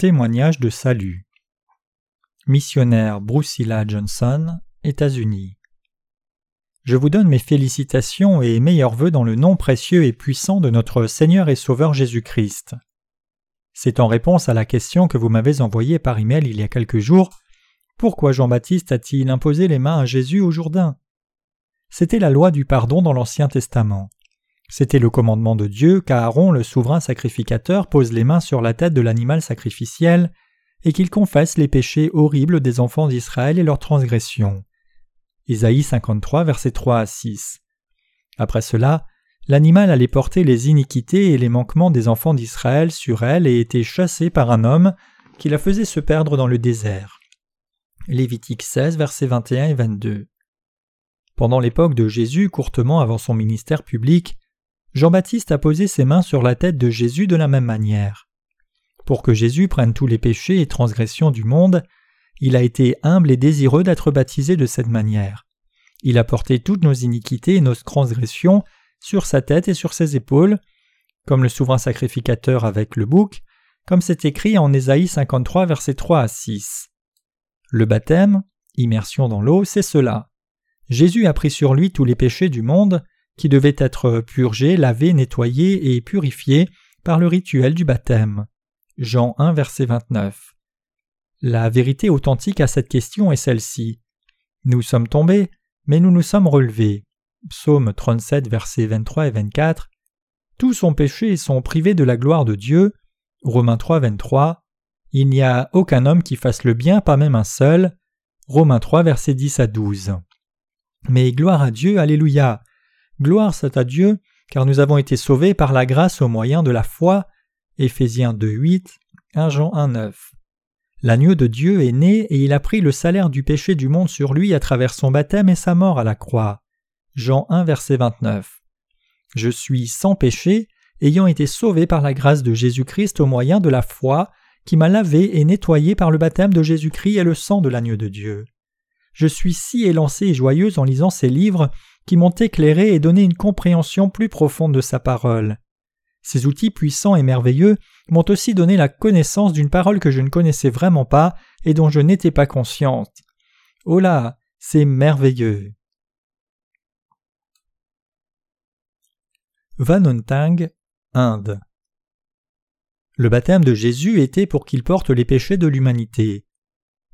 Témoignage de salut. Missionnaire Brucilla Johnson, États-Unis. Je vous donne mes félicitations et meilleurs vœux dans le nom précieux et puissant de notre Seigneur et Sauveur Jésus-Christ. C'est en réponse à la question que vous m'avez envoyée par email il y a quelques jours Pourquoi Jean-Baptiste a-t-il imposé les mains à Jésus au Jourdain? C'était la loi du pardon dans l'Ancien Testament. C'était le commandement de Dieu qu'Aaron, le souverain sacrificateur, pose les mains sur la tête de l'animal sacrificiel et qu'il confesse les péchés horribles des enfants d'Israël et leurs transgressions. Isaïe 53, versets 3 à 6. Après cela, l'animal allait porter les iniquités et les manquements des enfants d'Israël sur elle et était chassé par un homme qui la faisait se perdre dans le désert. Lévitique 16, versets 21 et 22. Pendant l'époque de Jésus, courtement avant son ministère public, Jean-Baptiste a posé ses mains sur la tête de Jésus de la même manière. Pour que Jésus prenne tous les péchés et transgressions du monde, il a été humble et désireux d'être baptisé de cette manière. Il a porté toutes nos iniquités et nos transgressions sur sa tête et sur ses épaules, comme le souverain sacrificateur avec le bouc, comme c'est écrit en Ésaïe 53 versets 3 à 6. Le baptême, immersion dans l'eau, c'est cela. Jésus a pris sur lui tous les péchés du monde, qui devait être purgé, lavé, nettoyé et purifié par le rituel du baptême. Jean 1 verset 29. La vérité authentique à cette question est celle-ci. Nous sommes tombés, mais nous nous sommes relevés. Psaume 37 versets 23 et 24. Tous ont péché et sont privés de la gloire de Dieu. Romains 3 23. Il n'y a aucun homme qui fasse le bien, pas même un seul. Romains 3 versets 10 à 12. Mais gloire à Dieu, Alléluia. Gloire soit à Dieu, car nous avons été sauvés par la grâce au moyen de la foi. Éphésiens 2, 8, 1 Jean 1, 9. L'agneau de Dieu est né et il a pris le salaire du péché du monde sur lui à travers son baptême et sa mort à la croix. Jean 1, verset 29. Je suis sans péché, ayant été sauvé par la grâce de Jésus-Christ au moyen de la foi, qui m'a lavé et nettoyé par le baptême de Jésus-Christ et le sang de l'agneau de Dieu. Je suis si élancé et joyeuse en lisant ces livres qui m'ont éclairé et donné une compréhension plus profonde de sa parole. Ces outils puissants et merveilleux m'ont aussi donné la connaissance d'une parole que je ne connaissais vraiment pas et dont je n'étais pas consciente. Oh là, c'est merveilleux. Vanontang, Inde. Le baptême de Jésus était pour qu'il porte les péchés de l'humanité.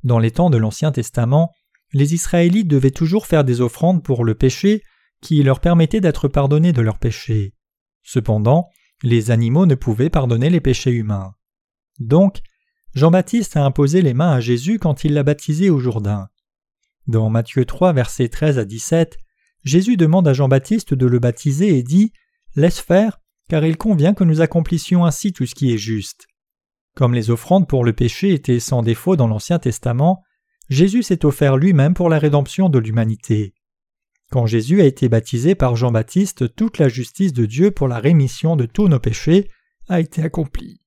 Dans les temps de l'Ancien Testament, les Israélites devaient toujours faire des offrandes pour le péché qui leur permettaient d'être pardonnés de leurs péchés. Cependant, les animaux ne pouvaient pardonner les péchés humains. Donc, Jean-Baptiste a imposé les mains à Jésus quand il l'a baptisé au Jourdain. Dans Matthieu 3, versets 13 à 17, Jésus demande à Jean-Baptiste de le baptiser et dit Laisse faire, car il convient que nous accomplissions ainsi tout ce qui est juste. Comme les offrandes pour le péché étaient sans défaut dans l'Ancien Testament, Jésus s'est offert lui-même pour la rédemption de l'humanité. Quand Jésus a été baptisé par Jean-Baptiste, toute la justice de Dieu pour la rémission de tous nos péchés a été accomplie.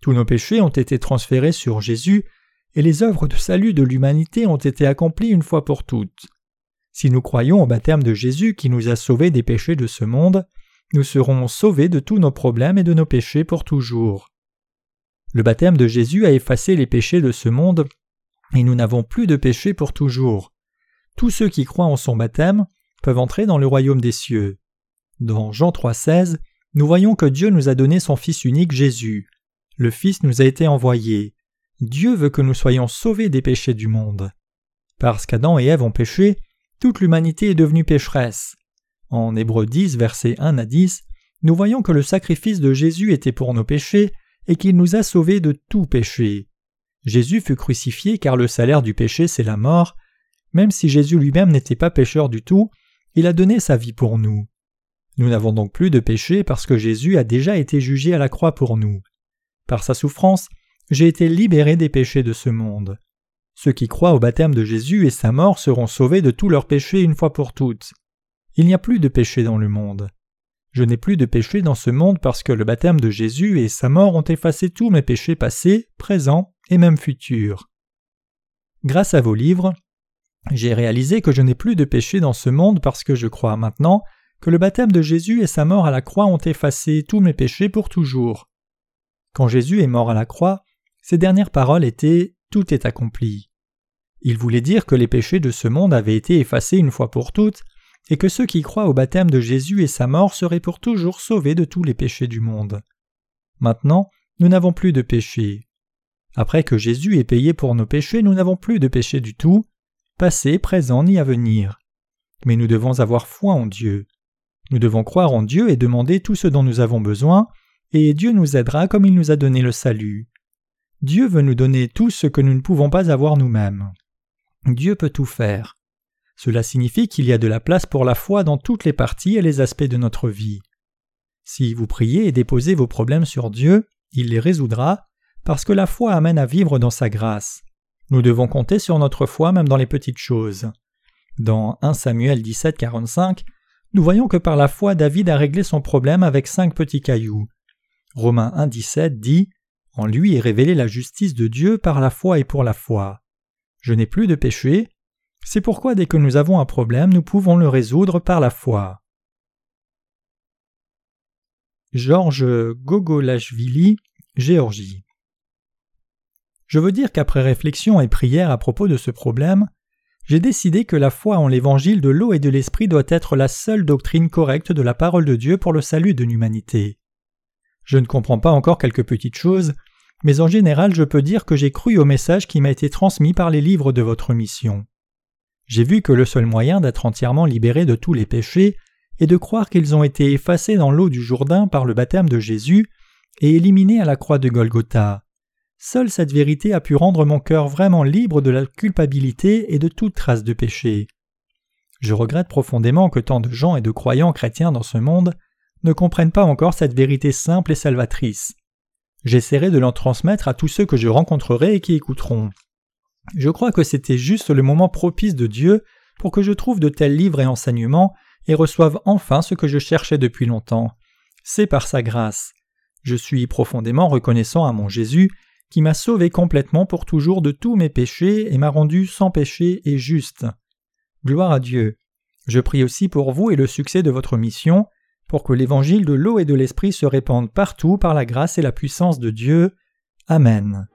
Tous nos péchés ont été transférés sur Jésus, et les œuvres de salut de l'humanité ont été accomplies une fois pour toutes. Si nous croyons au baptême de Jésus qui nous a sauvés des péchés de ce monde, nous serons sauvés de tous nos problèmes et de nos péchés pour toujours. Le baptême de Jésus a effacé les péchés de ce monde et nous n'avons plus de péché pour toujours. Tous ceux qui croient en son baptême peuvent entrer dans le royaume des cieux. Dans Jean 3,16, nous voyons que Dieu nous a donné son Fils unique Jésus. Le Fils nous a été envoyé. Dieu veut que nous soyons sauvés des péchés du monde. Parce qu'Adam et Ève ont péché, toute l'humanité est devenue pécheresse. En Hébreux 10, versets 1 à 10, nous voyons que le sacrifice de Jésus était pour nos péchés et qu'il nous a sauvés de tout péché. Jésus fut crucifié car le salaire du péché c'est la mort. Même si Jésus lui-même n'était pas pécheur du tout, il a donné sa vie pour nous. Nous n'avons donc plus de péché parce que Jésus a déjà été jugé à la croix pour nous. Par sa souffrance, j'ai été libéré des péchés de ce monde. Ceux qui croient au baptême de Jésus et sa mort seront sauvés de tous leurs péchés une fois pour toutes. Il n'y a plus de péché dans le monde. Je n'ai plus de péché dans ce monde parce que le baptême de Jésus et sa mort ont effacé tous mes péchés passés, présents et même futurs. Grâce à vos livres, j'ai réalisé que je n'ai plus de péché dans ce monde parce que je crois maintenant que le baptême de Jésus et sa mort à la croix ont effacé tous mes péchés pour toujours. Quand Jésus est mort à la croix, Ces dernières paroles étaient Tout est accompli. Il voulait dire que les péchés de ce monde avaient été effacés une fois pour toutes, et que ceux qui croient au baptême de Jésus et sa mort seraient pour toujours sauvés de tous les péchés du monde. Maintenant, nous n'avons plus de péchés. Après que Jésus ait payé pour nos péchés, nous n'avons plus de péchés du tout, passé, présent ni à venir. Mais nous devons avoir foi en Dieu. Nous devons croire en Dieu et demander tout ce dont nous avons besoin, et Dieu nous aidera comme il nous a donné le salut. Dieu veut nous donner tout ce que nous ne pouvons pas avoir nous-mêmes. Dieu peut tout faire. Cela signifie qu'il y a de la place pour la foi dans toutes les parties et les aspects de notre vie. Si vous priez et déposez vos problèmes sur Dieu, il les résoudra, parce que la foi amène à vivre dans sa grâce. Nous devons compter sur notre foi même dans les petites choses. Dans 1 Samuel 17, 45, nous voyons que par la foi David a réglé son problème avec cinq petits cailloux. Romains 1, 17 dit En lui est révélée la justice de Dieu par la foi et pour la foi. Je n'ai plus de péché. C'est pourquoi dès que nous avons un problème, nous pouvons le résoudre par la foi. Georges Gogolashvili, Géorgie. Je veux dire qu'après réflexion et prière à propos de ce problème, j'ai décidé que la foi en l'évangile de l'eau et de l'esprit doit être la seule doctrine correcte de la parole de Dieu pour le salut de l'humanité. Je ne comprends pas encore quelques petites choses, mais en général je peux dire que j'ai cru au message qui m'a été transmis par les livres de votre mission. J'ai vu que le seul moyen d'être entièrement libéré de tous les péchés est de croire qu'ils ont été effacés dans l'eau du Jourdain par le baptême de Jésus et éliminés à la croix de Golgotha. Seule cette vérité a pu rendre mon cœur vraiment libre de la culpabilité et de toute trace de péché. Je regrette profondément que tant de gens et de croyants chrétiens dans ce monde ne comprennent pas encore cette vérité simple et salvatrice. J'essaierai de l'en transmettre à tous ceux que je rencontrerai et qui écouteront. Je crois que c'était juste le moment propice de Dieu pour que je trouve de tels livres et enseignements et reçoive enfin ce que je cherchais depuis longtemps. C'est par sa grâce. Je suis profondément reconnaissant à mon Jésus qui m'a sauvé complètement pour toujours de tous mes péchés et m'a rendu sans péché et juste. Gloire à Dieu. Je prie aussi pour vous et le succès de votre mission, pour que l'évangile de l'eau et de l'esprit se répande partout par la grâce et la puissance de Dieu. Amen.